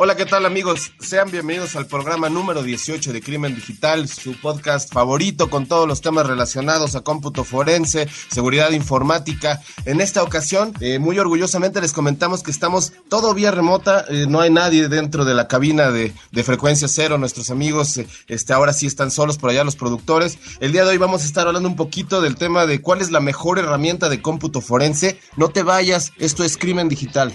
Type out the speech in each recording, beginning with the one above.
Hola, ¿qué tal amigos? Sean bienvenidos al programa número 18 de Crimen Digital, su podcast favorito con todos los temas relacionados a cómputo forense, seguridad informática. En esta ocasión, eh, muy orgullosamente les comentamos que estamos todo vía remota, eh, no hay nadie dentro de la cabina de, de frecuencia cero, nuestros amigos eh, este, ahora sí están solos por allá los productores. El día de hoy vamos a estar hablando un poquito del tema de cuál es la mejor herramienta de cómputo forense. No te vayas, esto es Crimen Digital.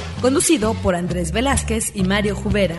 conducido por Andrés Velázquez y Mario Jubera.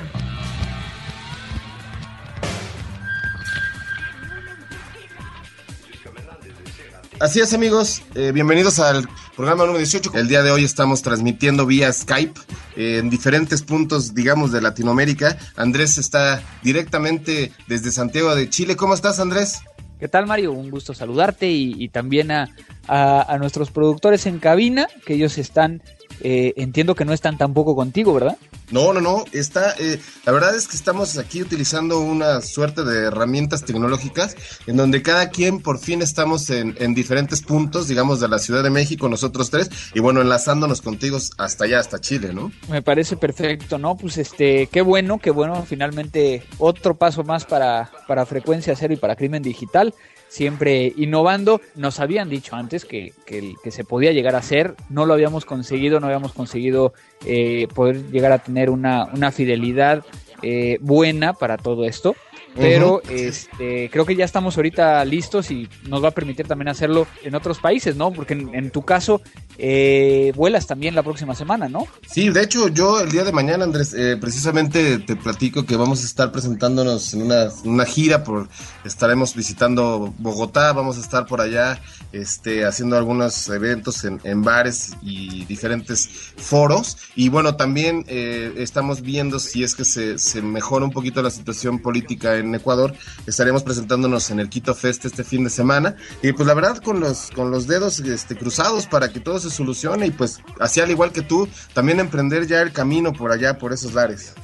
Así es amigos, eh, bienvenidos al programa número 18. El día de hoy estamos transmitiendo vía Skype eh, en diferentes puntos, digamos, de Latinoamérica. Andrés está directamente desde Santiago de Chile. ¿Cómo estás Andrés? ¿Qué tal Mario? Un gusto saludarte y, también a, a, nuestros productores en cabina, que ellos están eh, entiendo que no están tampoco contigo, ¿verdad? No, no, no. Está, eh, la verdad es que estamos aquí utilizando una suerte de herramientas tecnológicas en donde cada quien por fin estamos en, en diferentes puntos, digamos, de la Ciudad de México, nosotros tres, y bueno, enlazándonos contigo hasta allá, hasta Chile, ¿no? Me parece perfecto, ¿no? Pues este, qué bueno, qué bueno, finalmente otro paso más para, para Frecuencia Cero y para Crimen Digital siempre innovando. Nos habían dicho antes que, que, se podía llegar a hacer, no lo habíamos conseguido, no habíamos conseguido eh, poder llegar a tener una, una fidelidad eh, buena para todo esto pero este, creo que ya estamos ahorita listos y nos va a permitir también hacerlo en otros países, ¿no? Porque en, tu caso eh, vuelas también la próxima semana, ¿no? Sí, de hecho yo el día de mañana, Andrés, eh, precisamente te platico que vamos a estar presentándonos en una, una, gira, por estaremos visitando Bogotá, vamos a estar por allá este, haciendo algunos eventos en, en bares y diferentes foros y bueno, también eh, estamos viendo si es que se, se mejora un poquito la situación política en Ecuador. Estaremos presentándonos en el Quito Fest este fin de semana. Y pues la verdad con los, con los dedos este, cruzados para que todo se solucione y pues así al igual que tú, también emprender ya el camino por allá, por esos lares.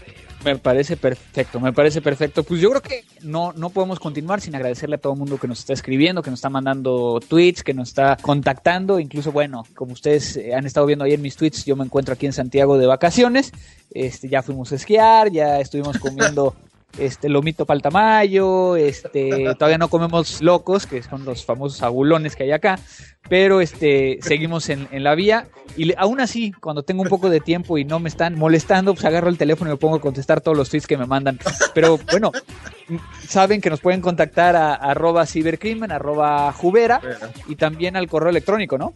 Me parece perfecto, me parece perfecto. Pues yo creo que no, no podemos continuar sin agradecerle a todo el mundo que nos está escribiendo, que nos está mandando tweets, que nos está contactando. Incluso, bueno, como ustedes eh, han estado viendo ahí en mis tweets, yo me encuentro aquí en Santiago de vacaciones. Este, ya fuimos a esquiar, ya estuvimos comiendo este lomito paltamayo, este todavía no comemos locos, que son los famosos agulones que hay acá, pero este seguimos en, la vía y aún así, cuando tengo un poco de tiempo y no me están molestando, pues agarro el teléfono y me pongo a contestar todos los tweets que me mandan. Pero bueno, saben que nos pueden contactar a, arroba cibercrimen, arroba jubera y también al correo electrónico, ¿no?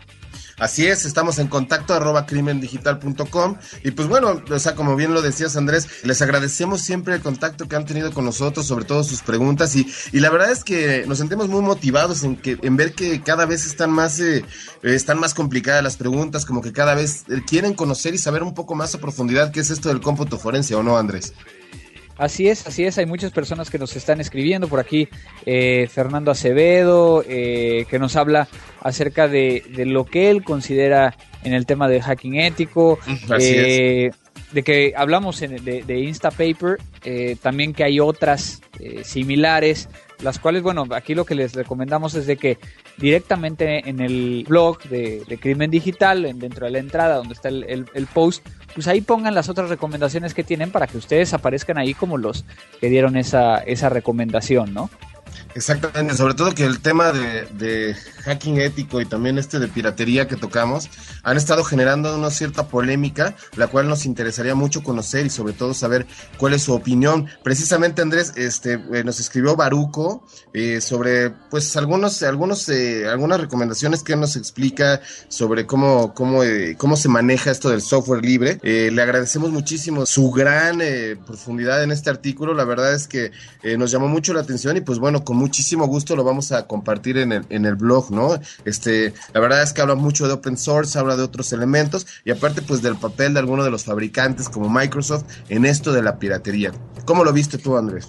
Así es, estamos en contacto arroba crimendigital.com y pues bueno, o sea, como bien lo decías Andrés, les agradecemos siempre el contacto que han tenido con nosotros, sobre todo sus preguntas y, y la verdad es que nos sentimos muy motivados en que en ver que cada vez están más eh, están más complicadas las preguntas, como que cada vez eh, quieren conocer y saber un poco más a profundidad qué es esto del cómputo forense o no, Andrés. Así es, así es. Hay muchas personas que nos están escribiendo por aquí. Eh, Fernando Acevedo, eh, que nos habla acerca de, lo que él considera en el tema de hacking ético. Eh, de que hablamos de, de Instapaper, también que hay otras similares las cuales, bueno, aquí lo que les recomendamos es de que directamente en el blog de, Crimen Digital, dentro de la entrada donde está el, el, post, pues ahí pongan las otras recomendaciones que tienen para que ustedes aparezcan ahí como los que dieron esa, esa recomendación, ¿no? Exactamente, sobre todo que el tema de, hacking ético y también este de piratería que tocamos han estado generando una cierta polémica, la cual nos interesaría mucho conocer y sobre todo saber cuál es su opinión. Precisamente Andrés, este, eh, nos escribió Baruco eh, sobre, pues algunos, algunos, eh, algunas recomendaciones que nos explica sobre cómo, cómo, cómo se maneja esto del software libre. le agradecemos muchísimo su gran profundidad en este artículo. La verdad es que nos llamó mucho la atención y pues bueno, como muchísimo gusto lo vamos a compartir en el, en el blog, ¿no? Este, la verdad es que habla mucho de open source, habla de otros elementos y aparte pues del papel de alguno de los fabricantes como Microsoft en esto de la piratería. ¿Cómo lo viste tú, Andrés?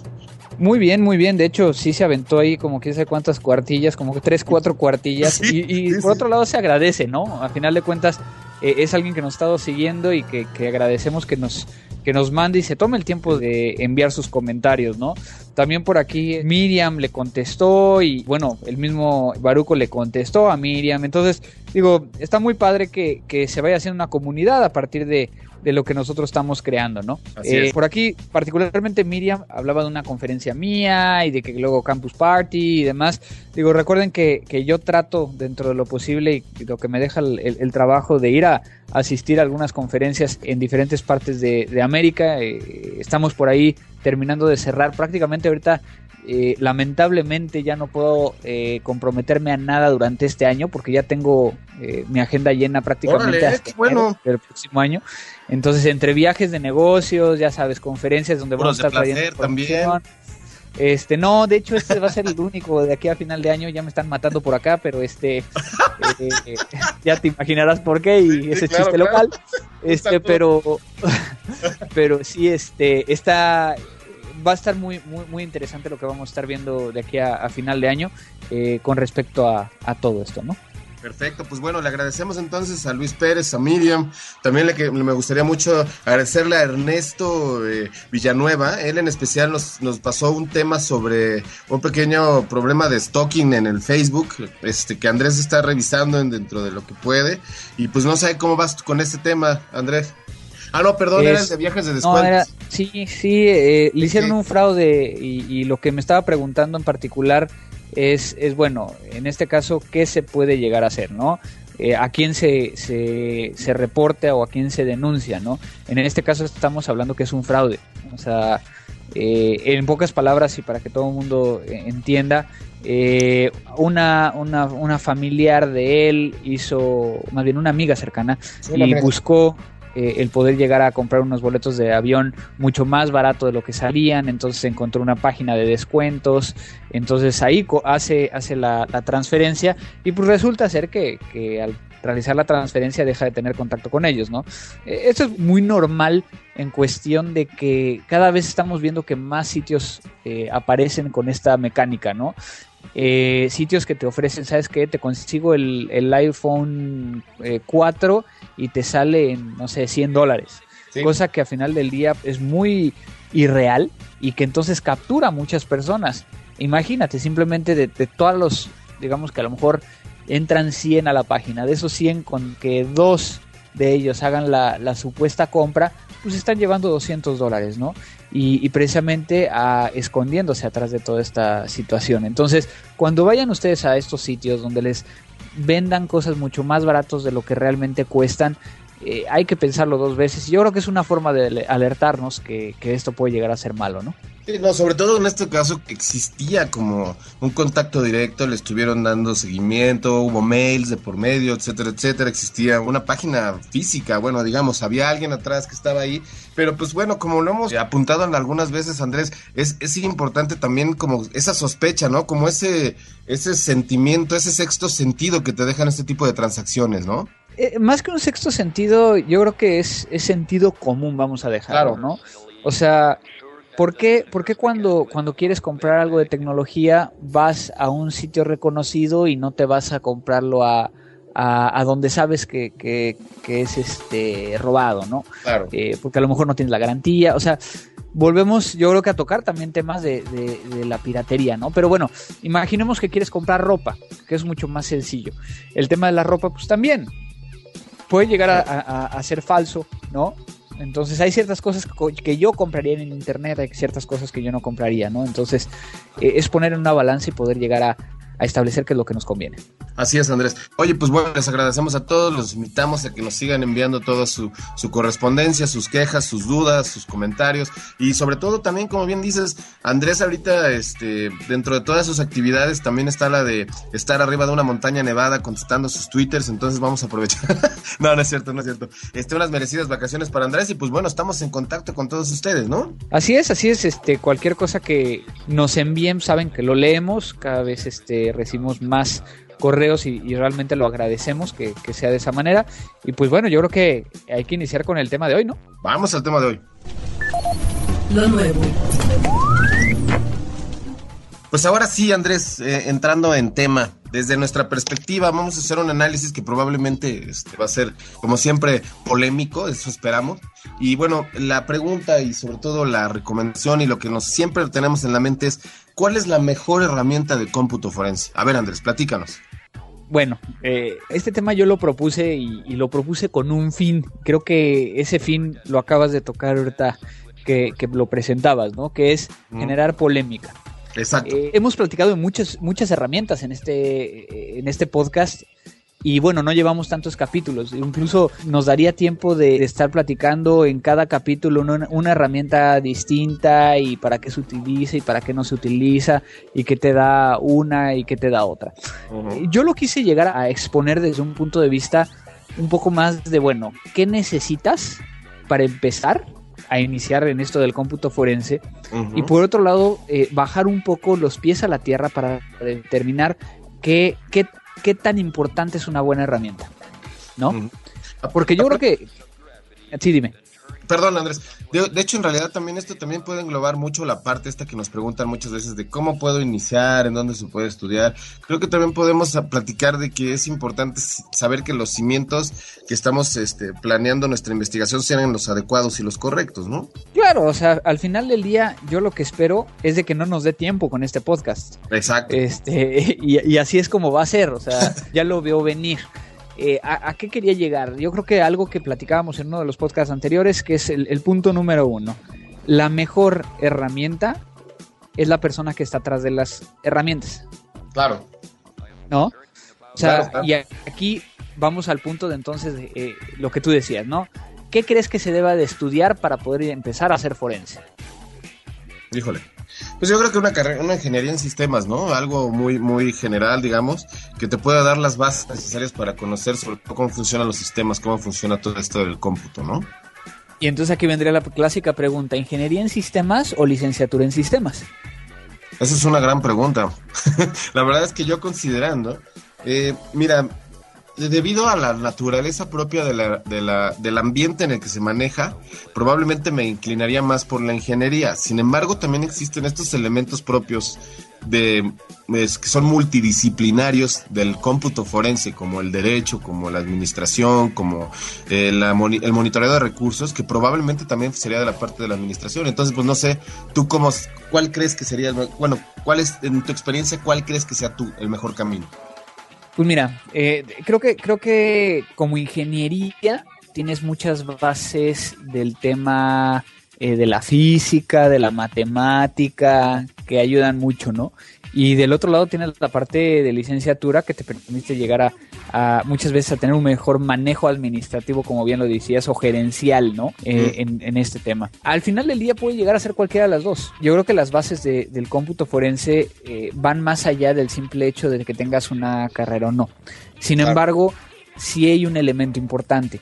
Muy bien, muy bien. De hecho, sí se aventó ahí como que sé cuántas cuartillas, como que tres, cuatro cuartillas. y, por otro lado se agradece, ¿no? A final de cuentas, eh, es alguien que nos ha estado siguiendo y que, que agradecemos que nos, que nos mande y se tome el tiempo de enviar sus comentarios, ¿no? También por aquí Miriam le contestó y bueno, el mismo Baruco le contestó a Miriam. Entonces, digo, está muy padre que, que se vaya haciendo una comunidad a partir de, de lo que nosotros estamos creando, ¿no? Eh, por aquí, particularmente Miriam hablaba de una conferencia mía y de que luego Campus Party y demás. Digo, recuerden que, que yo trato dentro de lo posible y lo que me deja el, trabajo de ir a, asistir a algunas conferencias en diferentes partes de, América. Eh, estamos por ahí terminando de cerrar prácticamente ahorita eh, lamentablemente ya no puedo eh, comprometerme a nada durante este año porque ya tengo eh, mi agenda llena prácticamente hasta el próximo año. Entonces, entre viajes de negocios, ya sabes, conferencias donde vamos a estar trayendo también. Este, no, de hecho, este va a ser el único de aquí a final de año. Ya me están matando por acá, pero este, ya te imaginarás por qué y ese chiste local. Este, pero, pero sí, este, está va a estar muy, muy, muy interesante lo que vamos a estar viendo de aquí a, final de año eh, con respecto a, todo esto, ¿no? Perfecto, pues bueno, le agradecemos entonces a Luis Pérez, a Miriam, también le, me gustaría mucho agradecerle a Ernesto eh, Villanueva, él en especial nos, nos pasó un tema sobre un pequeño problema de stalking en el Facebook, este que Andrés está revisando dentro de lo que puede, y pues no sé cómo vas con este tema, Andrés. Ah, no, perdón, era el de viajes de descuento. sí, sí, eh, le hicieron un fraude y, lo que me estaba preguntando en particular es, es, bueno, en este caso, ¿qué se puede llegar a hacer, no? Eh, a quién se, se, se reporta o a quién se denuncia, ¿no? En este caso estamos hablando que es un fraude. O sea, eh, en pocas palabras y para que todo el mundo entienda, una, una, una, familiar de él hizo, más bien una amiga cercana, y buscó eh, el poder llegar a comprar unos boletos de avión mucho más barato de lo que salían, entonces encontró una página de descuentos, entonces ahí hace, hace la, transferencia y pues resulta ser que, al realizar la transferencia deja de tener contacto con ellos, ¿no? Eh, esto es muy normal en cuestión de que cada vez estamos viendo que más sitios eh, aparecen con esta mecánica, ¿no? Eh, sitios que te ofrecen, ¿sabes qué? Te consigo el, el iPhone 4 eh, y te sale en, no sé, 100 dólares. Cosa que a final del día es muy irreal y que entonces captura a muchas personas. Imagínate, simplemente de, de todos los, digamos que a lo mejor entran 100 a la página, de esos 100 con que dos de ellos hagan la, la supuesta compra, pues están llevando 200 dólares, ¿no? Y, precisamente a, escondiéndose atrás de toda esta situación. Entonces, cuando vayan ustedes a estos sitios donde les vendan cosas mucho más baratos de lo que realmente cuestan, eh, hay que pensarlo dos veces. Yo creo que es una forma de alertarnos que esto puede llegar a ser malo, ¿no? Sí, no, sobre todo en este caso que existía como un contacto directo, le estuvieron dando seguimiento, hubo mails de por medio, etcétera, etcétera, existía una página física, bueno, digamos, había alguien atrás que estaba ahí, pero pues bueno, como lo hemos apuntado en algunas veces, Andrés, es, es importante también como esa sospecha, ¿no? Como ese, ese sentimiento, ese sexto sentido que te dejan este tipo de transacciones, ¿no? Eh, más que un sexto sentido, yo creo que es, es sentido común, vamos a dejarlo, ¿no? O sea, ¿Por qué, cuando, cuando quieres comprar algo de tecnología vas a un sitio reconocido y no te vas a comprarlo a, a, donde sabes que, que, es este robado, ¿no? Claro. Eh, porque a lo mejor no tienes la garantía. O sea, volvemos yo creo que a tocar también temas de, de, la piratería, ¿no? Pero bueno, imaginemos que quieres comprar ropa, que es mucho más sencillo. El tema de la ropa, pues también puede llegar a, a ser falso, ¿no? Entonces hay ciertas cosas que yo compraría en internet, hay ciertas cosas que yo no compraría, ¿no? Entonces eh, es poner en una balanza y poder llegar a, a establecer qué es lo que nos conviene. Así es, Andrés. Oye, pues bueno, les agradecemos a todos, los invitamos a que nos sigan enviando toda su, su correspondencia, sus quejas, sus dudas, sus comentarios y sobre todo también, como bien dices, Andrés ahorita, este, dentro de todas sus actividades también está la de estar arriba de una montaña nevada contestando sus twitters, entonces vamos a aprovechar. no, no es cierto, no es cierto. Este, unas merecidas vacaciones para Andrés y pues bueno, estamos en contacto con todos ustedes, ¿no? Así es, así es, este, cualquier cosa que nos envíen, saben que lo leemos, cada vez este recibimos más correos y, realmente lo agradecemos que, que, sea de esa manera. Y pues bueno, yo creo que hay que iniciar con el tema de hoy, ¿no? Vamos al tema de hoy. lo nuevo. Pues ahora sí, Andrés, eh, entrando en tema, desde nuestra perspectiva vamos a hacer un análisis que probablemente este, va a ser, como siempre, polémico, eso esperamos. Y bueno, la pregunta y sobre todo la recomendación y lo que nos siempre tenemos en la mente es, ¿cuál es la mejor herramienta de cómputo forense? A ver, Andrés, platícanos. Bueno, eh, este tema yo lo propuse y, y, lo propuse con un fin. Creo que ese fin lo acabas de tocar ahorita que, que lo presentabas, ¿no? Que es mm. generar polémica. Exacto. Eh, hemos platicado de muchas, muchas herramientas en este, en este podcast. Y bueno, no llevamos tantos capítulos. Incluso nos daría tiempo de estar platicando en cada capítulo una, una, herramienta distinta y para qué se utiliza y para qué no se utiliza y qué te da una y qué te da otra. Uh -huh. Yo lo quise llegar a exponer desde un punto de vista un poco más de, bueno, ¿qué necesitas para empezar? a iniciar en esto del cómputo forense uh -huh. y por otro lado eh, bajar un poco los pies a la tierra para determinar qué, qué, qué tan importante es una buena herramienta, ¿no? Porque yo creo que... Sí, dime. Perdón, Andrés. De, de, hecho, en realidad también esto también puede englobar mucho la parte esta que nos preguntan muchas veces de cómo puedo iniciar, en dónde se puede estudiar. Creo que también podemos platicar de que es importante saber que los cimientos que estamos este, planeando nuestra investigación sean los adecuados y los correctos, ¿no? Claro, o sea, al final del día yo lo que espero es de que no nos dé tiempo con este podcast. Exacto. Este, y, y así es como va a ser, o sea, ya lo veo venir. Eh, ¿a, ¿a, qué quería llegar? Yo creo que algo que platicábamos en uno de los podcasts anteriores, que es el, el, punto número uno. La mejor herramienta es la persona que está atrás de las herramientas. Claro. ¿No? O sea, claro, claro. y aquí vamos al punto de entonces de, eh, lo que tú decías, ¿no? ¿Qué crees que se deba de estudiar para poder empezar a hacer forense? Híjole. Pues yo creo que una carrera, una ingeniería en sistemas, ¿no? Algo muy, muy general, digamos, que te pueda dar las bases necesarias para conocer sobre cómo funcionan los sistemas, cómo funciona todo esto del cómputo, ¿no? Y entonces aquí vendría la clásica pregunta, ¿ingeniería en sistemas o licenciatura en sistemas? Esa es una gran pregunta. la verdad es que yo considerando, eh, mira, debido a la naturaleza propia de la, de la, del ambiente en el que se maneja, probablemente me inclinaría más por la ingeniería. Sin embargo, también existen estos elementos propios de que son multidisciplinarios del cómputo forense, como el derecho, como la administración, como eh, el monitoreo de recursos, que probablemente también sería de la parte de la administración. Entonces, pues no sé, tú cómo, cuál crees que sería, bueno, cuál es, en tu experiencia, cuál crees que sea tú el mejor camino. Pues mira, eh, creo que creo que como ingeniería tienes muchas bases del tema eh, de la física, de la matemática, que ayudan mucho, ¿no? Y del otro lado tienes la parte de licenciatura que te permite llegar a, a muchas veces a tener un mejor manejo administrativo, como bien lo decías, o gerencial, ¿no? Eh, en, en, este tema. Al final del día puede llegar a ser cualquiera de las dos. Yo creo que las bases de, del cómputo forense eh, van más allá del simple hecho de que tengas una carrera o no. Sin claro. embargo, sí hay un elemento importante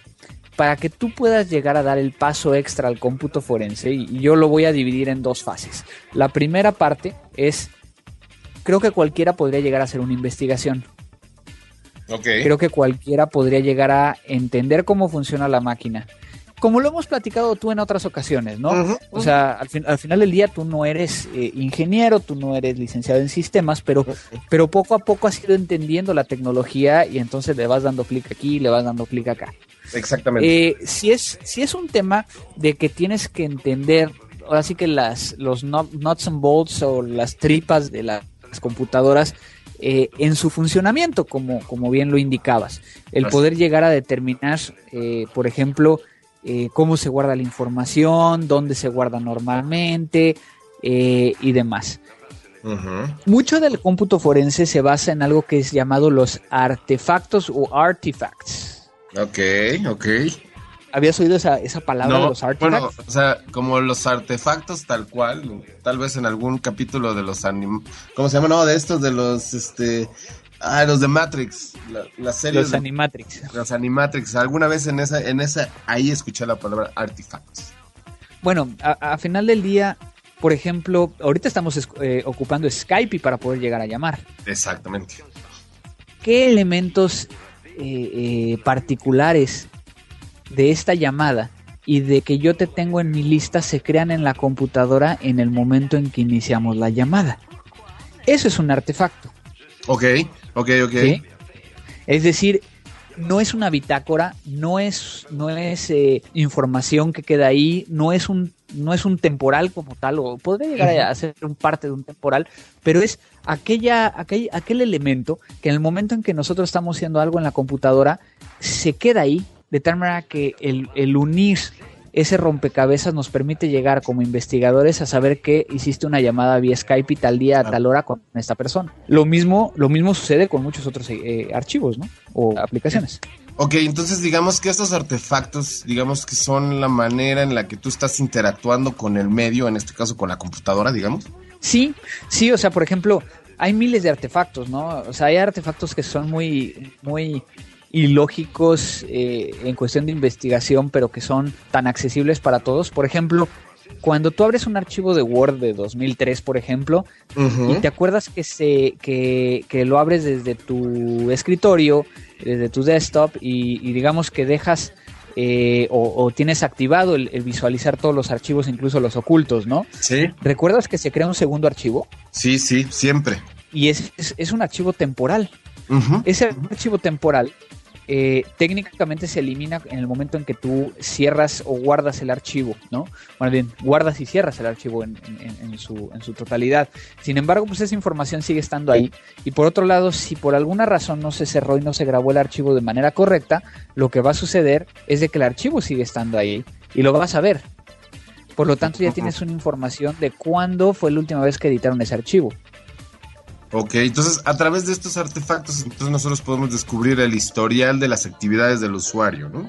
para que tú puedas llegar a dar el paso extra al cómputo forense, y yo lo voy a dividir en dos fases. La primera parte es, creo que cualquiera podría llegar a hacer una investigación. Okay. Creo que cualquiera podría llegar a entender cómo funciona la máquina. Como lo hemos platicado tú en otras ocasiones, ¿no? Uh -huh. O sea, al, fin, al, final del día tú no eres eh, ingeniero, tú no eres licenciado en sistemas, pero, pero poco a poco has ido entendiendo la tecnología y entonces le vas dando clic aquí, le vas dando clic acá. Exactamente. Eh, si, es, si es un tema de que tienes que entender, ahora sí que las, los nuts and bolts o las tripas de las computadoras eh, en su funcionamiento, como, como bien lo indicabas. El poder llegar a determinar, eh, por ejemplo, eh, cómo se guarda la información, dónde se guarda normalmente eh, y demás. Uh -huh. Mucho del cómputo forense se basa en algo que es llamado los artefactos o artifacts. Ok, ok. ¿Habías oído esa, esa palabra no, de los artifacts? Bueno, o sea, como los artefactos tal cual, tal vez en algún capítulo de los anim... ¿Cómo se llama? No, de estos, de los, este... Ah, los de Matrix, la, la serie. Los de, Animatrix. Los Animatrix. Alguna vez en esa, en esa, ahí escuché la palabra artifacts. Bueno, a, a final del día, por ejemplo, ahorita estamos eh, ocupando Skype para poder llegar a llamar. Exactamente. ¿Qué elementos eh, eh, particulares de esta llamada y de que yo te tengo en mi lista se crean en la computadora en el momento en que iniciamos la llamada. Eso es un artefacto. Ok, ok, ok. Es decir, no es una bitácora, no es, no es eh, información que queda ahí, no es un no es un temporal como tal, o podría llegar a ser un parte de un temporal, pero es aquella, aquel, aquel elemento que en el momento en que nosotros estamos haciendo algo en la computadora, se queda ahí, de tal manera que el, el unir ese rompecabezas nos permite llegar como investigadores a saber que hiciste una llamada vía Skype y tal día a tal hora con esta persona. Lo mismo, lo mismo sucede con muchos otros eh, archivos, ¿no? O aplicaciones. Ok, entonces digamos que estos artefactos, digamos que son la manera en la que tú estás interactuando con el medio, en este caso con la computadora, digamos. Sí, sí, o sea, por ejemplo, hay miles de artefactos, ¿no? O sea, hay artefactos que son muy, muy ilógicos eh, en cuestión de investigación, pero que son tan accesibles para todos. Por ejemplo, cuando tú abres un archivo de Word de 2003, por ejemplo, y te acuerdas que, se, que, que, lo abres desde tu escritorio, desde tu desktop, y, digamos que dejas eh, o, tienes activado el, visualizar todos los archivos, incluso los ocultos, ¿no? Sí. ¿Recuerdas que se crea un segundo archivo? Sí, sí, siempre. Y es, es, un archivo temporal. Ese archivo temporal eh, técnicamente se elimina en el momento en que tú cierras o guardas el archivo, ¿no? Más bien, guardas y cierras el archivo en, su, en su totalidad. Sin embargo, pues esa información sigue estando ahí. Y por otro lado, si por alguna razón no se cerró y no se grabó el archivo de manera correcta, lo que va a suceder es de que el archivo sigue estando ahí y lo vas a ver. Por lo tanto, ya tienes una información de cuándo fue la última vez que editaron ese archivo. Ok, entonces a través de estos artefactos, entonces nosotros podemos descubrir el historial de las actividades del usuario, ¿no?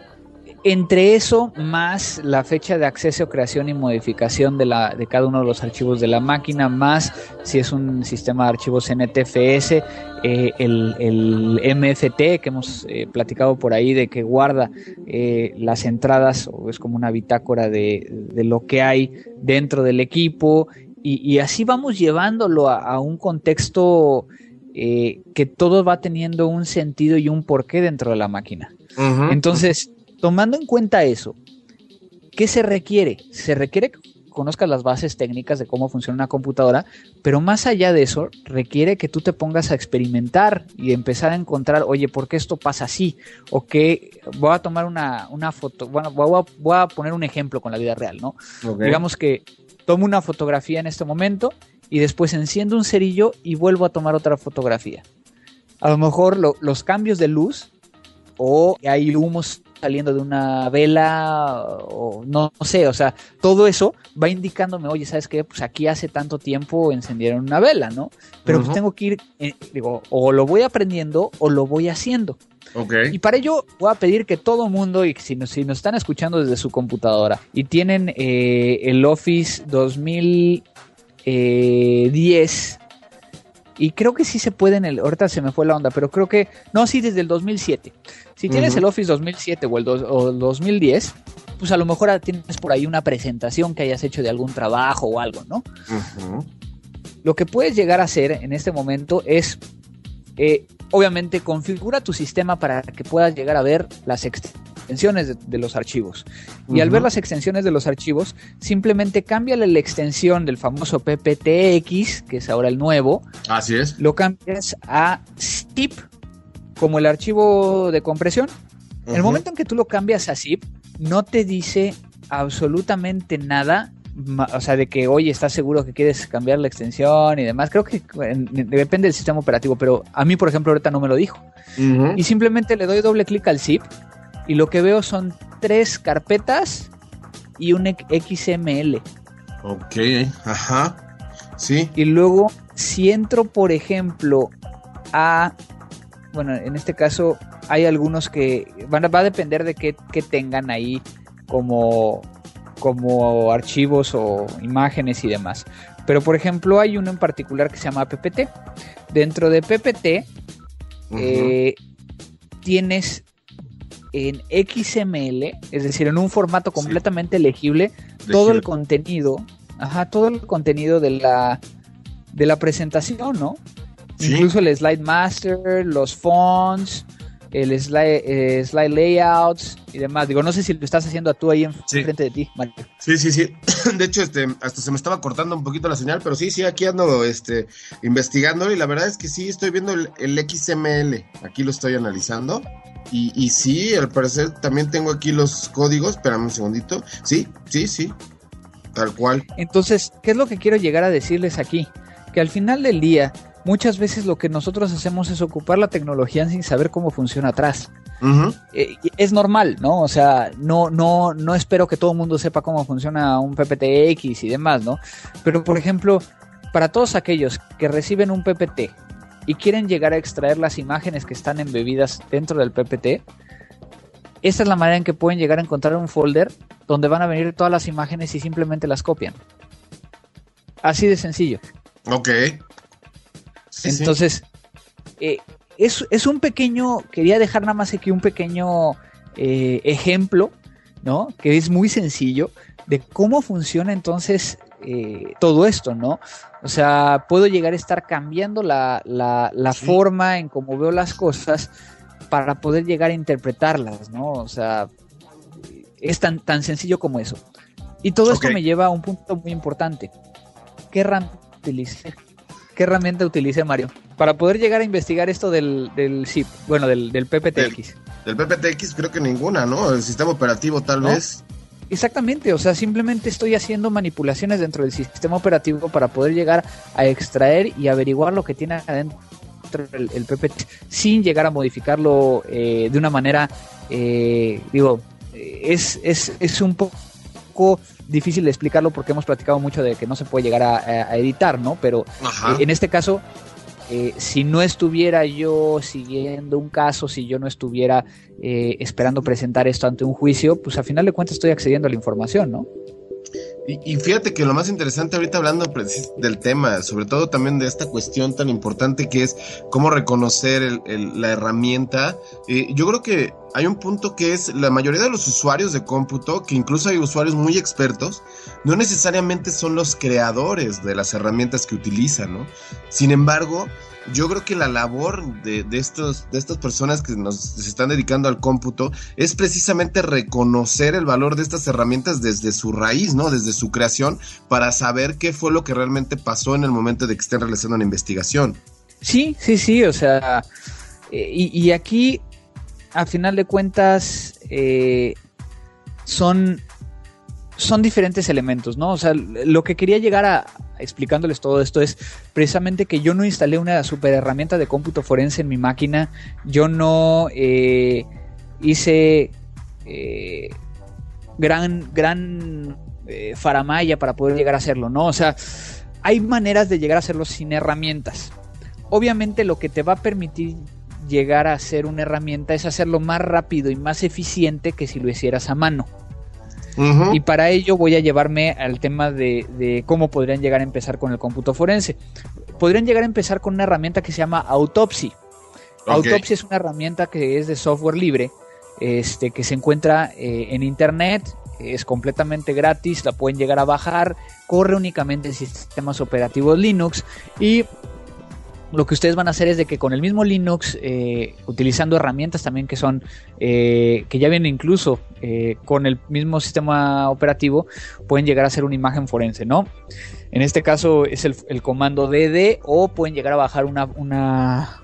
Entre eso, más la fecha de acceso, creación y modificación de, la, de cada uno de los archivos de la máquina, más si es un sistema de archivos NTFS, eh, el, MFT que hemos eh, platicado por ahí de que guarda eh, las entradas o es como una bitácora de, de, lo que hay dentro del equipo y, así vamos llevándolo a, un contexto eh, que todo va teniendo un sentido y un porqué dentro de la máquina. Entonces, tomando en cuenta eso, ¿qué se requiere? Se requiere que conozcas las bases técnicas de cómo funciona una computadora, pero más allá de eso, requiere que tú te pongas a experimentar y empezar a encontrar, oye, ¿por qué esto pasa así? O que voy a tomar una, foto, bueno, voy a, poner un ejemplo con la vida real, ¿no? Digamos que tomo una fotografía en este momento y después enciendo un cerillo y vuelvo a tomar otra fotografía. A lo mejor los cambios de luz o hay humos saliendo de una vela o no, sé, o sea, todo eso va indicándome, oye, ¿sabes qué? Pues aquí hace tanto tiempo encendieron una vela, ¿no? Pero pues tengo que ir, eh, digo, o lo voy aprendiendo o lo voy haciendo. Y para ello voy a pedir que todo mundo, y si nos, si nos están escuchando desde su computadora y tienen eh, el Office 2010, eh, y creo que sí se puede en el, ahorita se me fue la onda, pero creo que, no, sí, desde el 2007. Si tienes el Office 2007 o el, o 2010, pues a lo mejor tienes por ahí una presentación que hayas hecho de algún trabajo o algo, ¿no? Lo que puedes llegar a hacer en este momento es eh, obviamente configura tu sistema para que puedas llegar a ver las extensiones de, los archivos. Y al ver las extensiones de los archivos, simplemente cámbiale la extensión del famoso PPTX, que es ahora el nuevo. Así es. Lo cambias a zip, como el archivo de compresión. En el momento en que tú lo cambias a zip, no te dice absolutamente nada o sea, de que, oye, ¿estás seguro que quieres cambiar la extensión y demás? Creo que depende del sistema operativo, pero a mí, por ejemplo, ahorita no me lo dijo. Y simplemente le doy doble clic al zip y lo que veo son tres carpetas y un XML. Ok, ajá, sí. Y luego, si entro, por ejemplo, a, bueno, en este caso hay algunos que van a, va a depender de qué, qué tengan ahí como como archivos o imágenes y demás. Pero por ejemplo hay uno en particular que se llama PPT. Dentro de PPT eh, tienes en XML, es decir, en un formato completamente legible, todo el contenido, ajá, todo el contenido de la, de la presentación, ¿no? Incluso el slide master, los fonts, el slide, eh, slide layouts y demás. Digo, no sé si lo estás haciendo tú ahí enfrente de ti, Mario. Sí, sí, sí. De hecho, este, hasta se me estaba cortando un poquito la señal, pero sí, sí, aquí ando este, investigando y la verdad es que sí, estoy viendo el, XML. Aquí lo estoy analizando. Y, y, sí, al parecer también tengo aquí los códigos. Espérame un segundito. Sí, sí, sí. Tal cual. Entonces, ¿qué es lo que quiero llegar a decirles aquí? Que al final del día, muchas veces lo que nosotros hacemos es ocupar la tecnología sin saber cómo funciona atrás. Eh, es normal, ¿no? O sea, no, no, no espero que todo el mundo sepa cómo funciona un PPTX y demás, ¿no? Pero, por ejemplo, para todos aquellos que reciben un PPT y quieren llegar a extraer las imágenes que están embebidas dentro del PPT, esta es la manera en que pueden llegar a encontrar un folder donde van a venir todas las imágenes y simplemente las copian. Así de sencillo. Ok. Entonces, eh, es, un pequeño, quería dejar nada más aquí un pequeño eh, ejemplo, ¿no? Que es muy sencillo de cómo funciona entonces eh, todo esto, ¿no? O sea, puedo llegar a estar cambiando la, forma en cómo veo las cosas para poder llegar a interpretarlas, ¿no? O sea, es tan, tan sencillo como eso. Y todo esto me lleva a un punto muy importante. ¿Qué herramienta utilice? ¿Qué herramienta utilice Mario? Para poder llegar a investigar esto del, del SIP, bueno, del, del PPTX. Del, PPTX creo que ninguna, ¿no? El sistema operativo tal vez. Exactamente, o sea, simplemente estoy haciendo manipulaciones dentro del sistema operativo para poder llegar a extraer y averiguar lo que tiene adentro el, el PPT sin llegar a modificarlo eh, de una manera, eh, digo, es, es, es un poco difícil de explicarlo porque hemos platicado mucho de que no se puede llegar a, editar, ¿no? Pero eh, en este caso, eh, si no estuviera yo siguiendo un caso, si yo no estuviera eh, esperando presentar esto ante un juicio, pues a final de cuentas estoy accediendo a la información, ¿no? Y, fíjate que lo más interesante ahorita hablando del tema, sobre todo también de esta cuestión tan importante que es cómo reconocer la herramienta, eh, yo creo que hay un punto que es la mayoría de los usuarios de cómputo, que incluso hay usuarios muy expertos, no necesariamente son los creadores de las herramientas que utilizan, ¿no? Sin embargo, yo creo que la labor de, estos, de estas personas que nos se están dedicando al cómputo es precisamente reconocer el valor de estas herramientas desde su raíz, ¿no? Desde su creación, para saber qué fue lo que realmente pasó en el momento de que estén realizando una investigación. Sí, sí, sí, o sea, eh, y, aquí, a final de cuentas, eh, son son diferentes elementos, ¿no? O sea, lo que quería llegar a explicándoles todo esto es precisamente que yo no instalé una super herramienta de cómputo forense en mi máquina, yo no eh, hice eh, gran, gran eh, faramaya para poder llegar a hacerlo, ¿no? O sea, hay maneras de llegar a hacerlo sin herramientas. Obviamente lo que te va a permitir llegar a ser una herramienta es hacerlo más rápido y más eficiente que si lo hicieras a mano. Y para ello voy a llevarme al tema de, cómo podrían llegar a empezar con el cómputo forense. Podrían llegar a empezar con una herramienta que se llama Autopsy. Autopsy es una herramienta que es de software libre, este, que se encuentra eh, en internet, es completamente gratis, la pueden llegar a bajar, corre únicamente en sistemas operativos Linux y lo que ustedes van a hacer es de que con el mismo Linux, eh, utilizando herramientas también que son, eh, que ya vienen incluso eh, con el mismo sistema operativo, pueden llegar a hacer una imagen forense, ¿no? En este caso es el, comando DD o pueden llegar a bajar una,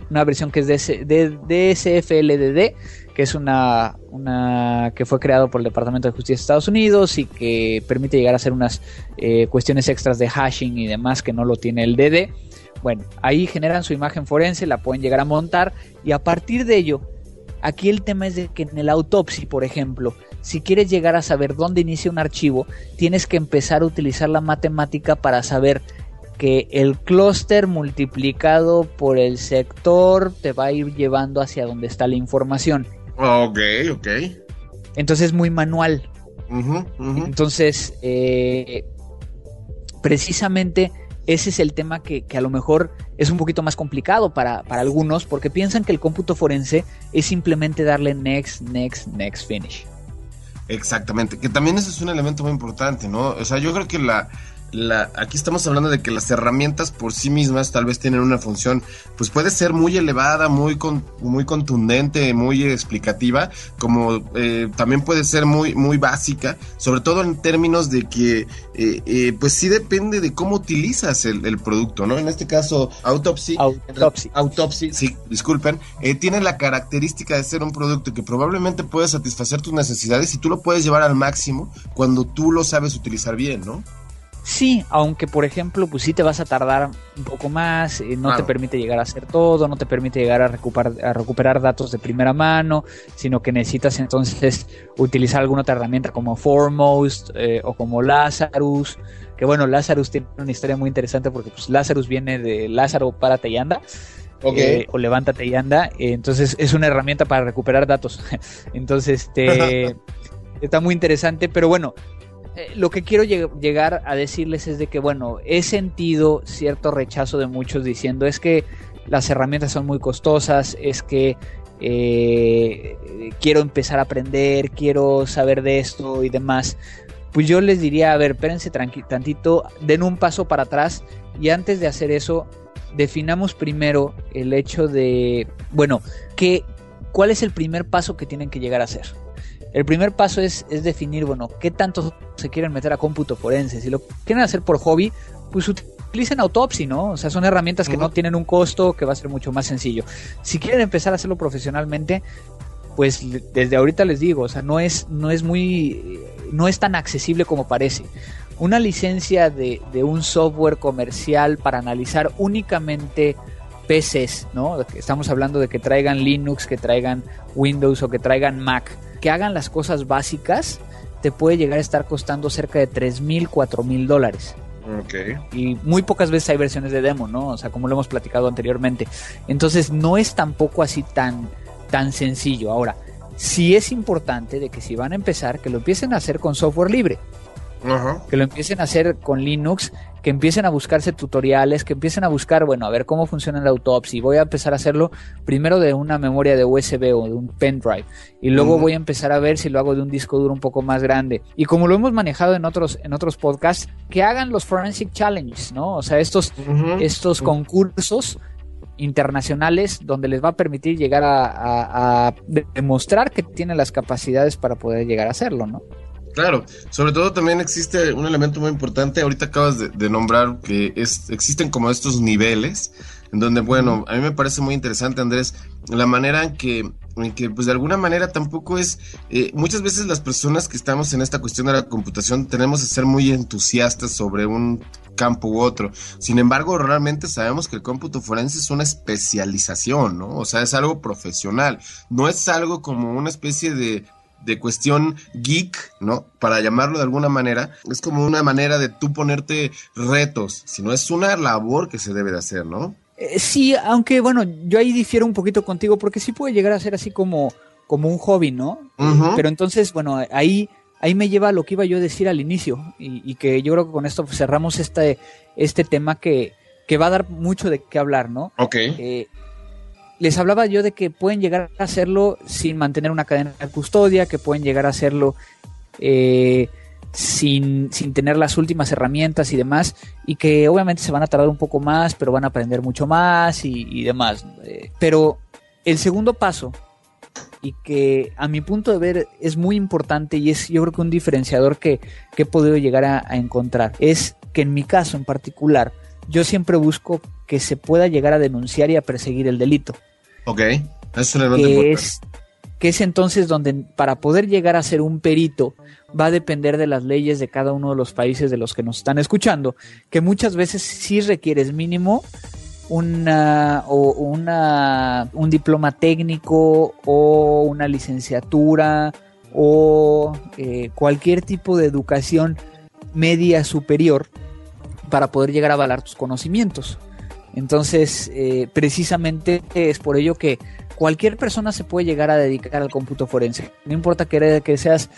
versión que es DSFLDD, que es una, una que fue creado por el Departamento de Justicia de Estados Unidos y que permite llegar a hacer unas cuestiones extras de hashing y demás que no lo tiene el DD. Bueno, ahí generan su imagen forense, la pueden llegar a montar y a partir de ello, aquí el tema es de que en el autopsi, por ejemplo, si quieres llegar a saber dónde inicia un archivo, tienes que empezar a utilizar la matemática para saber que el clúster multiplicado por el sector te va a ir llevando hacia donde está la información. Ok, ok. Entonces es muy manual. Entonces, eh, precisamente ese es el tema que, a lo mejor es un poquito más complicado para, algunos porque piensan que el cómputo forense es simplemente darle next, next, next, finish. Exactamente, que también ese es un elemento muy importante, ¿no? O sea, yo creo que la, la, aquí estamos hablando de que las herramientas por sí mismas tal vez tienen una función, pues puede ser muy elevada, muy, muy contundente, muy explicativa, como eh, también puede ser muy, muy básica, sobre todo en términos de que, eh, eh, pues sí depende de cómo utilizas el, el, producto, ¿no? En este caso, Autopsy. Autopsy. Autopsy, sí, disculpen, tiene la característica de ser un producto que probablemente puede satisfacer tus necesidades y tú lo puedes llevar al máximo cuando tú lo sabes utilizar bien, ¿no? Sí, aunque por ejemplo, pues sí te vas a tardar un poco más, eh, no te permite llegar a hacer todo, no te permite llegar a recuperar, a recuperar datos de primera mano, sino que necesitas entonces utilizar alguna otra herramienta como Foremost eh, o como Lazarus, que bueno, Lazarus tiene una historia muy interesante porque pues Lazarus viene de Lázaro, párate y anda. Eh, o levántate y anda, entonces es una herramienta para recuperar datos. entonces, este, está muy interesante, pero bueno, eh, lo que quiero llegar a decirles es de que, bueno, he sentido cierto rechazo de muchos diciendo es que las herramientas son muy costosas, es que eh, quiero empezar a aprender, quiero saber de esto y demás. Pues yo les diría, a ver, espérense tantito, den un paso para atrás y antes de hacer eso, definamos primero el hecho de, bueno, que, ¿cuál es el primer paso que tienen que llegar a hacer? El primer paso es, definir, bueno, qué tanto se quieren meter a cómputo forense. Si lo quieren hacer por hobby, pues utilicen Autopsy, ¿no? O sea, son herramientas que no tienen un costo, que va a ser mucho más sencillo. Si quieren empezar a hacerlo profesionalmente, pues desde ahorita les digo, o sea, no es, no es muy, no es tan accesible como parece. Una licencia de, de un software comercial para analizar únicamente PCs, ¿no? Estamos hablando de que traigan Linux, que traigan Windows o que traigan Mac que hagan las cosas básicas, te puede llegar a estar costando cerca de 3 mil, 4 mil dólares. Okay. Y muy pocas veces hay versiones de demo, ¿no? O sea, como lo hemos platicado anteriormente. Entonces, no es tampoco así tan, tan sencillo. Ahora, sí es importante de que si van a empezar, que lo empiecen a hacer con software libre. Que lo empiecen a hacer con Linux, que empiecen a buscarse tutoriales, que empiecen a buscar, bueno, a ver cómo funciona la autopsia. Voy a empezar a hacerlo primero de una memoria de USB o de un pendrive. Y luego voy a empezar a ver si lo hago de un disco duro un poco más grande. Y como lo hemos manejado en otros, en otros podcasts, que hagan los Forensic Challenges, ¿no? O sea, estos, estos concursos internacionales donde les va a permitir llegar a, a demostrar que tienen las capacidades para poder llegar a hacerlo, ¿no? Claro, sobre todo también existe un elemento muy importante, ahorita acabas de, nombrar que es, existen como estos niveles, en donde, bueno, a mí me parece muy interesante, Andrés, la manera en que, en que pues de alguna manera tampoco es, eh, muchas veces las personas que estamos en esta cuestión de la computación tenemos que ser muy entusiastas sobre un campo u otro. Sin embargo, realmente sabemos que el cómputo forense es una especialización, ¿no? O sea, es algo profesional, no es algo como una especie de de cuestión geek, ¿no? Para llamarlo de alguna manera, es como una manera de tú ponerte retos, si no es una labor que se debe de hacer, ¿no? Eh, sí, aunque bueno, yo ahí difiero un poquito contigo porque sí puede llegar a ser así como, como un hobby, ¿no? Pero entonces, bueno, ahí, ahí me lleva a lo que iba yo a decir al inicio y, que yo creo que con esto cerramos este, este tema que, que va a dar mucho de qué hablar, ¿no? Ok. Eh, les hablaba yo de que pueden llegar a hacerlo sin mantener una cadena de custodia, que pueden llegar a hacerlo eh, sin, tener las últimas herramientas y demás, y que obviamente se van a tardar un poco más, pero van a aprender mucho más y, demás. Eh, pero el segundo paso, y que a mi punto de ver es muy importante y es yo creo que un diferenciador que, he podido llegar a encontrar, es que en mi caso en particular, yo siempre busco que se pueda llegar a denunciar y a perseguir el delito. Ok, es que es, que es entonces donde para poder llegar a ser un perito va a depender de las leyes de cada uno de los países de los que nos están escuchando, que muchas veces sí requieres mínimo una o una un diploma técnico o una licenciatura o eh, cualquier tipo de educación media superior para poder llegar a avalar tus conocimientos. Entonces, eh, precisamente es por ello que cualquier persona se puede llegar a dedicar al cómputo forense. No importa que, que seas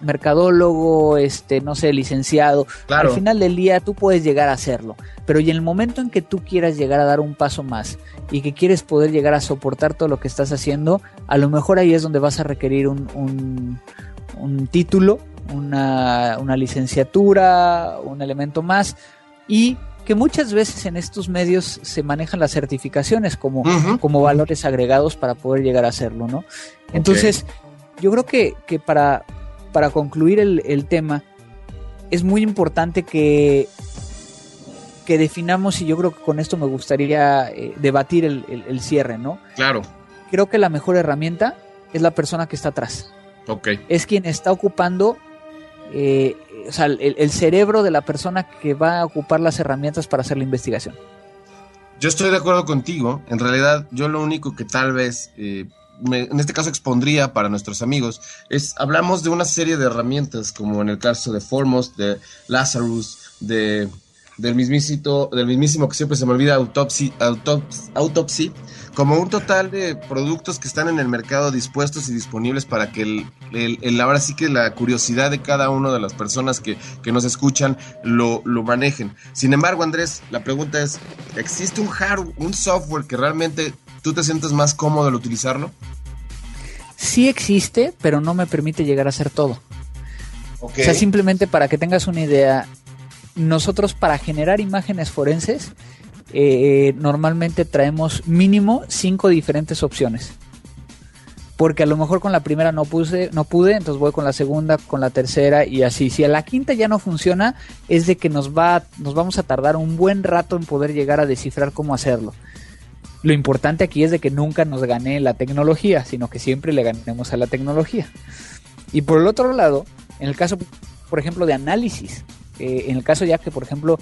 mercadólogo, este, no sé, licenciado. Al final del día tú puedes llegar a hacerlo. Pero y en el momento en que tú quieras llegar a dar un paso más y que quieres poder llegar a soportar todo lo que estás haciendo, a lo mejor ahí es donde vas a requerir un, un, un título una, una licenciatura, un elemento más, y que muchas veces en estos medios se manejan las certificaciones como, como valores agregados para poder llegar a hacerlo, ¿no? Entonces, yo creo que, que, para, para concluir el, tema, es muy importante que, que definamos, y yo creo que con esto me gustaría eh, debatir el, el, cierre, ¿no? Claro. Creo que la mejor herramienta es la persona que está atrás. Ok. Es quien está ocupando eh, o sea, el, cerebro de la persona que va a ocupar las herramientas para hacer la investigación. Yo estoy de acuerdo contigo. En realidad, yo lo único que tal vez, eh, en este caso expondría para nuestros amigos, es, hablamos de una serie de herramientas, como en el caso de Foremost, de Lazarus, de del mismísimo, del mismísimo que siempre se me olvida, Autopsy, Autopsy, como un total de productos que están en el mercado dispuestos y disponibles para que el, el, ahora sí que la curiosidad de cada una de las personas que, que nos escuchan lo, lo, manejen. Sin embargo, Andrés, la pregunta es, ¿existe un hardware, un software que realmente tú te sientes más cómodo al utilizarlo? Sí existe, pero no me permite llegar a hacer todo. O sea, simplemente para que tengas una idea, nosotros para generar imágenes forenses eh, normalmente traemos mínimo cinco diferentes opciones. Porque a lo mejor con la primera no puse, no pude, entonces voy con la segunda, con la tercera y así. Si a la quinta ya no funciona, es de que nos va, nos vamos a tardar un buen rato en poder llegar a descifrar cómo hacerlo. Lo importante aquí es de que nunca nos gane la tecnología, sino que siempre le ganemos a la tecnología. Y por el otro lado, en el caso, por ejemplo, de análisis, eh, en el caso ya que, por ejemplo,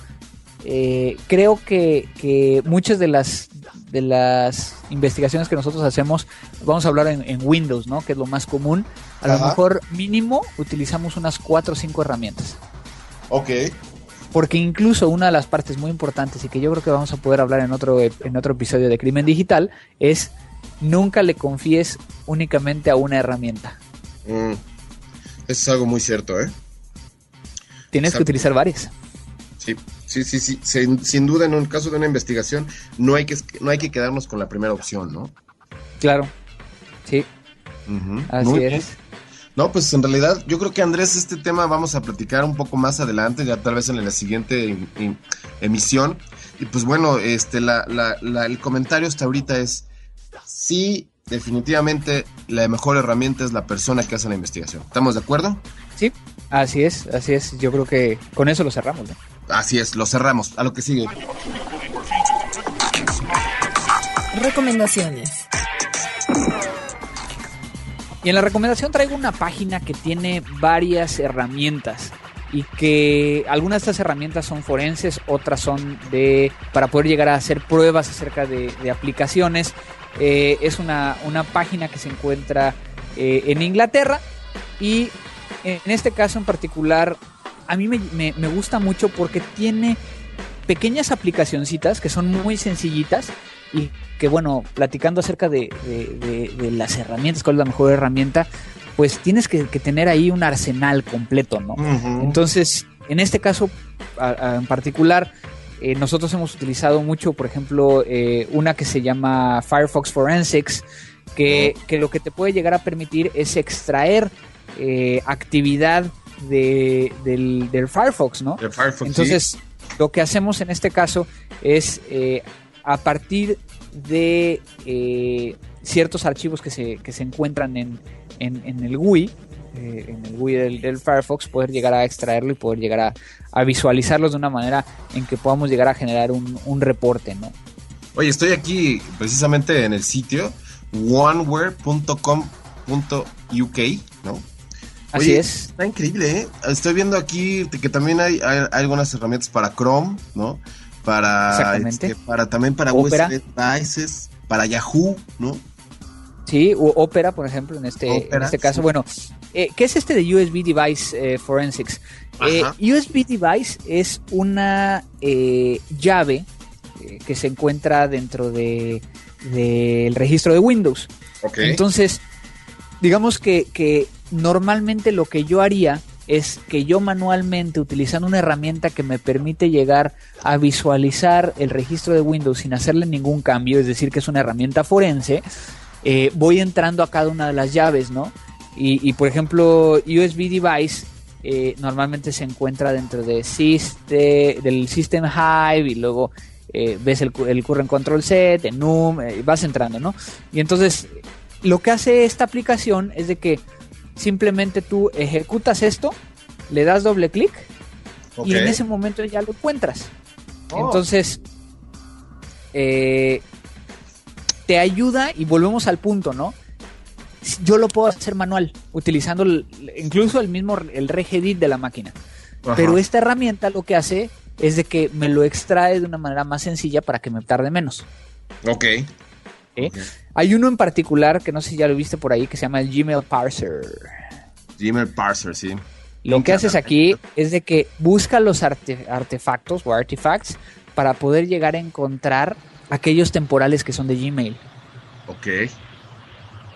eh, creo que, muchas de las de las investigaciones que nosotros hacemos, vamos a hablar en, Windows, ¿no? Que es lo más común. A lo mejor mínimo utilizamos unas cuatro o cinco herramientas. Ok. Porque incluso una de las partes muy importantes y que yo creo que vamos a poder hablar en otro, en otro episodio de Crimen Digital es nunca le confíes únicamente a una herramienta. Mm. Eso es algo muy cierto, ¿eh? Tienes que utilizar varias. Sí, sí, sí, sí. Sin, duda, en un caso de una investigación, no hay que, no hay que quedarnos con la primera opción, ¿no? Claro. Sí. Así es. No, pues en realidad yo creo que Andrés, este tema vamos a platicar un poco más adelante, ya tal vez en la siguiente emisión. Y pues bueno, este, la, la, el comentario hasta ahorita es, sí, definitivamente la mejor herramienta es la persona que hace la investigación. ¿Estamos de acuerdo? Sí, así es, así es. Yo creo que con eso lo cerramos. Así es, lo cerramos. A lo que sigue. Recomendaciones. Y en la recomendación traigo una página que tiene varias herramientas y que algunas de estas herramientas son forenses, otras son de para poder llegar a hacer pruebas acerca de, aplicaciones. Eh, es una, página que se encuentra eh, en Inglaterra y en este caso en particular, a mí me, gusta mucho porque tiene pequeñas aplicacioncitas que son muy sencillitas y que bueno, platicando acerca de, las herramientas, cuál es la mejor herramienta, pues tienes que, tener ahí un arsenal completo, ¿no? Entonces, en este caso en particular, eh, nosotros hemos utilizado mucho, por ejemplo, eh, una que se llama Firefox Forensics, que, que, lo que te puede llegar a permitir es extraer eh, actividad de, del, Firefox, ¿no? Entonces, lo que hacemos en este caso es eh, a partir de eh, ciertos archivos que se, que se encuentran en, en, el GUI, en el GUI del, Firefox, poder llegar a extraerlo y poder llegar a, a, visualizarlos de una manera en que podamos llegar a generar un, un reporte, ¿no? Oye, estoy aquí precisamente en el sitio oneware.com.uk, ¿no? Así es. Está increíble, ¿eh? Estoy viendo aquí que también hay, algunas herramientas para Chrome, ¿no? Para, este, para también para Opera. Devices, para Yahoo, ¿no? Sí, o Opera, por ejemplo, en este, en este caso. Bueno, eh, ¿qué es este de USB Device eh, Forensics? Eh, USB Device es una llave que se encuentra dentro de del registro de Windows. Entonces, digamos que, que normalmente lo que yo haría es que yo manualmente, utilizando una herramienta que me permite llegar a visualizar el registro de Windows sin hacerle ningún cambio, es decir, que es una herramienta forense, eh, voy entrando a cada una de las llaves, ¿no? Y, por ejemplo, USB Device eh, normalmente se encuentra dentro de del System Hive y luego eh, ves el, el, Current Control Set, en NUM, vas entrando, ¿no? Y entonces lo que hace esta aplicación es de que simplemente tú ejecutas esto, le das doble clic y en ese momento ya lo encuentras. Oh. Entonces, te ayuda y volvemos al punto, ¿no? yo lo puedo hacer manual, utilizando incluso el mismo, el regedit de la máquina. Pero esta herramienta lo que hace es de que me lo extrae de una manera más sencilla para que me tarde menos. Ok. Hay uno en particular que no sé si ya lo viste por ahí que se llama el Gmail Parser. Gmail Parser, sí. Lo que haces aquí es de que busca los artefactos o artifacts para poder llegar a encontrar aquellos temporales que son de Gmail. Ok.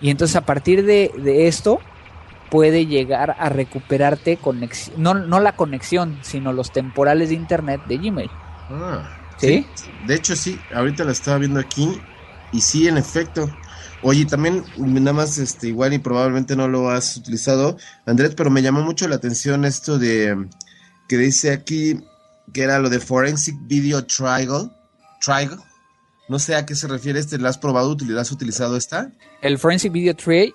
Y entonces a partir de, esto puede llegar a recuperarte conexión, no, no la conexión, sino los temporales de internet de Gmail. Ah, ¿Sí? De hecho, sí, ahorita la estaba viendo aquí y sí, en efecto. Oye, también nada más este igual y probablemente no lo has utilizado, Andrés, pero me llamó mucho la atención esto de que dice aquí que era lo de Forensic Video Triangle. Triangle. No sé a qué se refiere este, ¿la has probado? ¿La has utilizado esta? El Forensic Video Triage,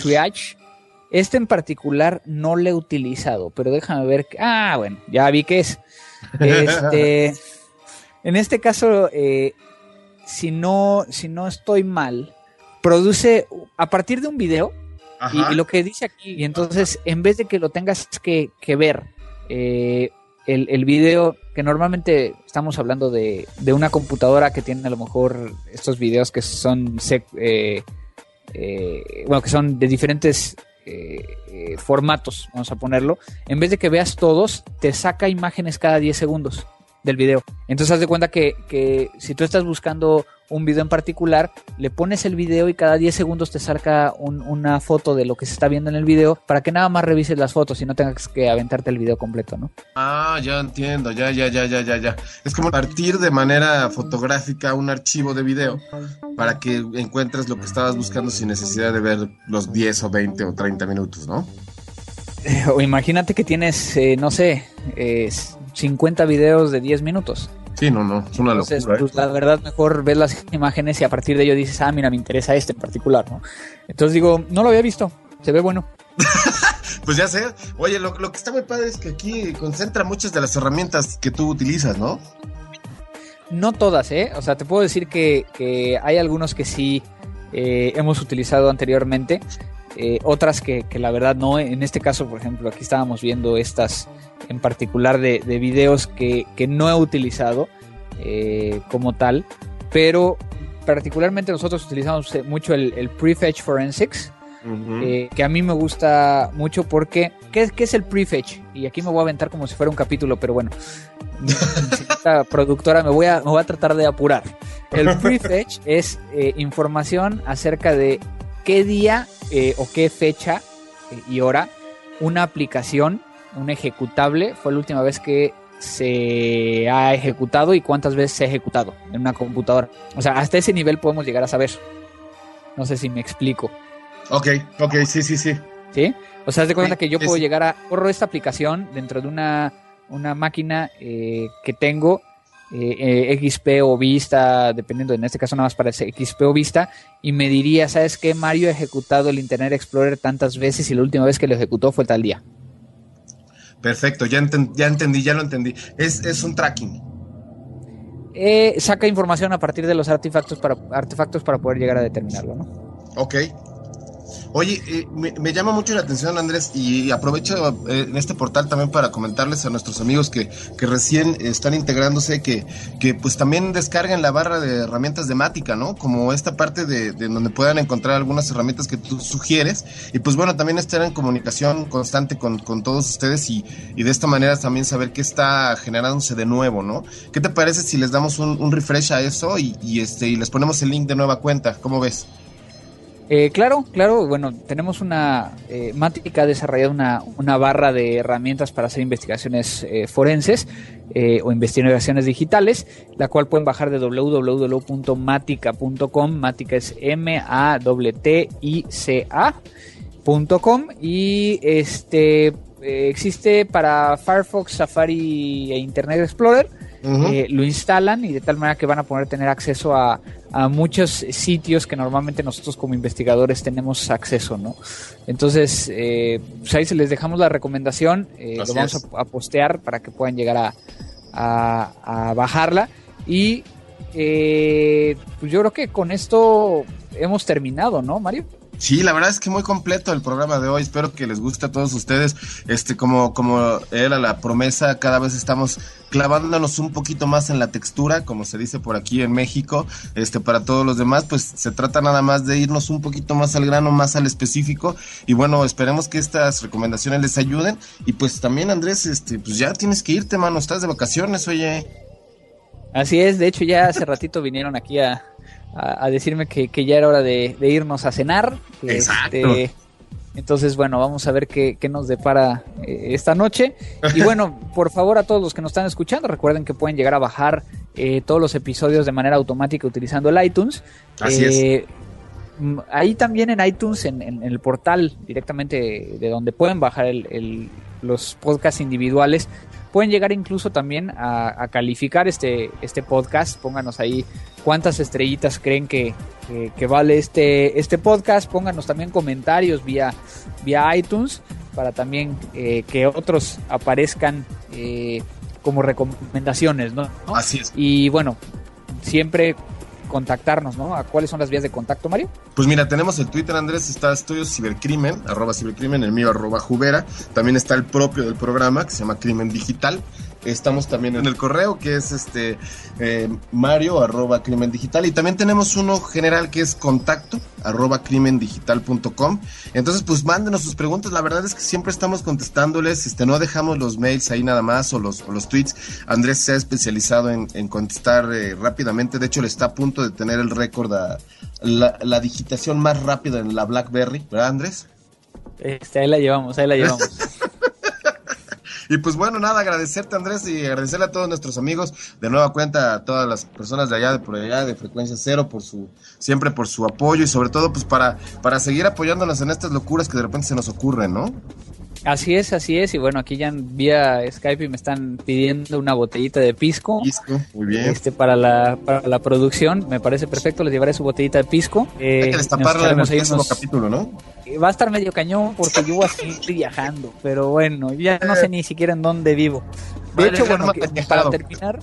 Triage. Este en particular no lo he utilizado, pero déjame ver. Ah, bueno, ya vi que es. Este, en este caso, eh, si, no, si no estoy mal, produce a partir de un video y, lo que dice aquí, y entonces en vez de que lo tengas que, que ver, eh, el, el video, que normalmente estamos hablando de, de, una computadora que tiene a lo mejor estos videos que son, eh, eh, bueno, que son de diferentes eh, formatos, vamos a ponerlo, en vez de que veas todos, te saca imágenes cada 10 segundos del video. Entonces haz de cuenta que, que si tú estás buscando un video en particular, le pones el video y cada 10 segundos te saca una foto de lo que se está viendo en el video para que nada más revises las fotos y no tengas que aventarte el video completo, ¿no? Ah, ya entiendo, ya, ya, ya, ya, ya, ya. Es como partir de manera fotográfica un archivo de video para que encuentres lo que estabas buscando sin necesidad de ver los 10 o 20 o 30 minutos, ¿no? o imagínate que tienes, eh, no sé, 50 videos de 10 minutos. Sí, no, no, es una locura. ¿eh? Pues, la verdad, mejor ves las imágenes y a partir de ello dices, ah, mira, me interesa este en particular, ¿no? Entonces digo, no lo había visto, se ve bueno. pues ya sé. Oye, lo, que está muy padre es que aquí concentra muchas de las herramientas que tú utilizas, ¿no? No todas, ¿eh? O sea, te puedo decir que, hay algunos que sí eh, hemos utilizado anteriormente, eh, otras que, la verdad no. En este caso, por ejemplo, aquí estábamos viendo estas en particular de, videos que, no he utilizado eh, como tal, pero particularmente nosotros utilizamos mucho el, el Prefetch Forensics. Eh, que a mí me gusta mucho porque ¿qué, ¿qué, es el prefetch? Y aquí me voy a aventar como si fuera un capítulo, pero bueno, esta productora me voy, a, me voy a tratar de apurar. El prefetch es información acerca de qué día eh, o qué fecha eh, y hora una aplicación, un ejecutable, fue la última vez que se ha ejecutado y cuántas veces se ha ejecutado en una computadora. O sea, hasta ese nivel podemos llegar a saber. No sé si me explico. Ok, ok, sí, sí, sí. ¿Sí? O sea, haz de cuenta que yo puedo llegar a... Corro esta aplicación dentro de una, una máquina eh, que tengo eh, eh XP o Vista, dependiendo, en este caso nada más parece XP o Vista, y me diría, ¿sabes qué? Mario ha ejecutado el Internet Explorer tantas veces y la última vez que lo ejecutó fue tal día. Perfecto, ya, ya entendí, ya lo entendí. Es, es un tracking. Eh, saca información a partir de los artefactos para, artefactos para poder llegar a determinarlo, ¿no? Ok, Oye, eh, me, llama mucho la atención, Andrés, y aprovecho eh, en este portal también para comentarles a nuestros amigos que, que recién están integrándose que, que pues también descarguen la barra de herramientas de Mática, ¿no? Como esta parte de, donde puedan encontrar algunas herramientas que tú sugieres. Y pues bueno, también estar en comunicación constante con, todos ustedes y, y, de esta manera también saber qué está generándose de nuevo, ¿no? ¿Qué te parece si les damos un, un refresh a eso y, y, este, y les ponemos el link de nueva cuenta? ¿Cómo ves? Eh, claro, claro, bueno, tenemos una, eh, Mática ha desarrollado una, una, barra de herramientas para hacer investigaciones eh, forenses eh, o investigaciones digitales, la cual pueden bajar de www.matica.com, Mática es M-A-T-T-I-C-A.com y este eh, existe para Firefox, Safari e Internet Explorer. Eh, lo instalan y de tal manera que van a poder tener acceso a, muchos sitios que normalmente nosotros como investigadores tenemos acceso, ¿no? Entonces, eh, pues ahí se les dejamos la recomendación, lo vamos a, postear para que puedan llegar a, a bajarla y pues yo creo que con esto hemos terminado, ¿no, Mario? Sí, la verdad es que muy completo el programa de hoy. Espero que les guste a todos ustedes. Este, como, como era la promesa, cada vez estamos clavándonos un poquito más en la textura, como se dice por aquí en México. Este, para todos los demás, pues se trata nada más de irnos un poquito más al grano, más al específico. Y bueno, esperemos que estas recomendaciones les ayuden. Y pues también, Andrés, este, pues ya tienes que irte, mano. Estás de vacaciones, oye. Así es, de hecho ya hace ratito vinieron aquí a, a, decirme que, ya era hora de, irnos a cenar. Exacto. Este, entonces, bueno, vamos a ver qué, nos depara eh, esta noche. Y bueno, por favor a todos los que nos están escuchando, recuerden que pueden llegar a bajar eh, todos los episodios de manera automática utilizando el iTunes. Así es. Eh, ahí también en iTunes, en, el portal directamente de donde pueden bajar los podcasts individuales, Pueden llegar incluso también a, calificar este, este podcast. Pónganos ahí cuántas estrellitas creen que, vale este, este podcast. Pónganos también comentarios vía, vía iTunes para también eh, que otros aparezcan eh, como recomendaciones, ¿no? Así es. Y bueno, siempre contactarnos, ¿no? ¿A cuáles son las vías de contacto, Mario? Pues mira, tenemos el Twitter, Andrés, está Estudios Cibercrimen, arroba cibercrimen, el mío, arroba Jubera. También está el propio del programa, que se llama Crimen Digital. Estamos también en el correo que es este eh, Mario arroba crimen digital y también tenemos uno general que es contacto arroba crimendigital.com. Entonces, pues mándenos sus preguntas. La verdad es que siempre estamos contestándoles. Este, no dejamos los mails ahí nada más o los, los tweets. Andrés se ha especializado en, contestar eh, rápidamente. De hecho, le está a punto de tener el récord a la, la digitación más rápida en la BlackBerry, ¿verdad, Andrés? Este, ahí la llevamos, ahí la llevamos. Y pues bueno, nada, agradecerte Andrés y agradecerle a todos nuestros amigos, de nueva cuenta a todas las personas de allá, de por allá, de Frecuencia Cero, por su, siempre por su apoyo y sobre todo pues para, para seguir apoyándonos en estas locuras que de repente se nos ocurren, ¿no? Así es, así es. Y bueno, aquí ya vía Skype me están pidiendo una botellita de pisco. Pisco, muy bien. Este, para la, para la producción, me parece perfecto. Les llevaré su botellita de pisco. Eh, Hay que destaparla en el próximo capítulo, ¿no? Va a estar medio cañón porque yo voy a seguir viajando. Pero bueno, ya no sé ni siquiera en dónde vivo. De hecho, bueno, para terminar,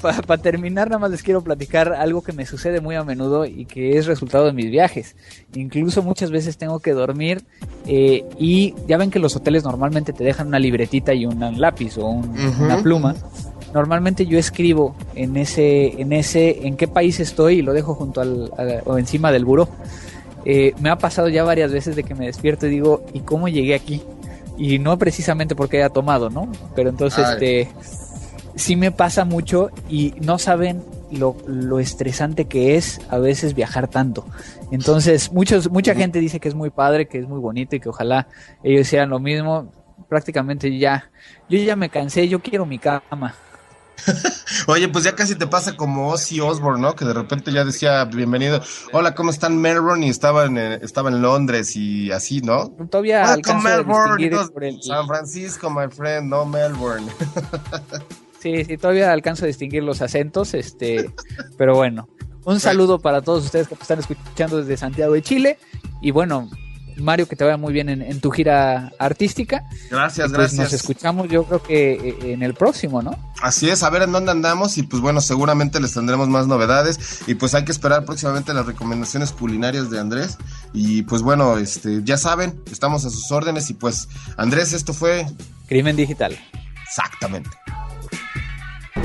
para terminar, nada más les quiero platicar algo que me sucede muy a menudo y que es resultado de mis viajes. Incluso muchas veces tengo que dormir eh, y ya ven que los hoteles normalmente te dejan una libretita y un lápiz o una pluma. Normalmente yo escribo en ese, en ese, en qué país estoy y lo dejo junto al, o encima del buró. Eh, me ha pasado ya varias veces de que me despierto y digo, ¿y cómo llegué aquí? Y no precisamente porque haya tomado, ¿no? Pero entonces, este sí me pasa mucho y no saben lo, lo, estresante que es a veces viajar tanto. Entonces, muchos, mucha gente dice que es muy padre, que es muy bonito y que ojalá ellos hicieran lo mismo. Prácticamente ya, yo ya me cansé, yo quiero mi cama. Oye, pues ya casi te pasa como Ozzy Osbourne, ¿no? Que de repente ya decía, bienvenido, hola, ¿cómo están Melbourne? Y estaba en, estaba en Londres y así, ¿no? Todavía alcanzo Melbourne, San Francisco, my friend, no Melbourne. Sí, sí, todavía alcanzo a distinguir los acentos, este, pero bueno. Un saludo para todos ustedes que están escuchando desde Santiago de Chile. Y bueno, Mario, que te vaya muy bien en, tu gira artística. Gracias, pues gracias. Nos escuchamos yo creo que eh, en el próximo, ¿no? Así es, a ver en dónde andamos y pues bueno, seguramente les tendremos más novedades y pues hay que esperar próximamente las recomendaciones culinarias de Andrés y pues bueno, este, ya saben, estamos a sus órdenes y pues Andrés, esto fue... Crimen Digital. Exactamente.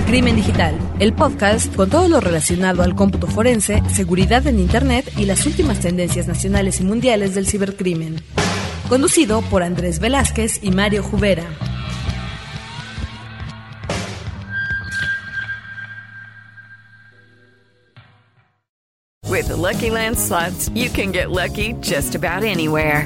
Crimen Digital, el podcast con todo lo relacionado al cómputo forense, seguridad en Internet y las últimas tendencias nacionales y mundiales del cibercrimen. Conducido por Andrés Velázquez y Mario Jubera. With the Lucky Land slots, you can get lucky just about anywhere.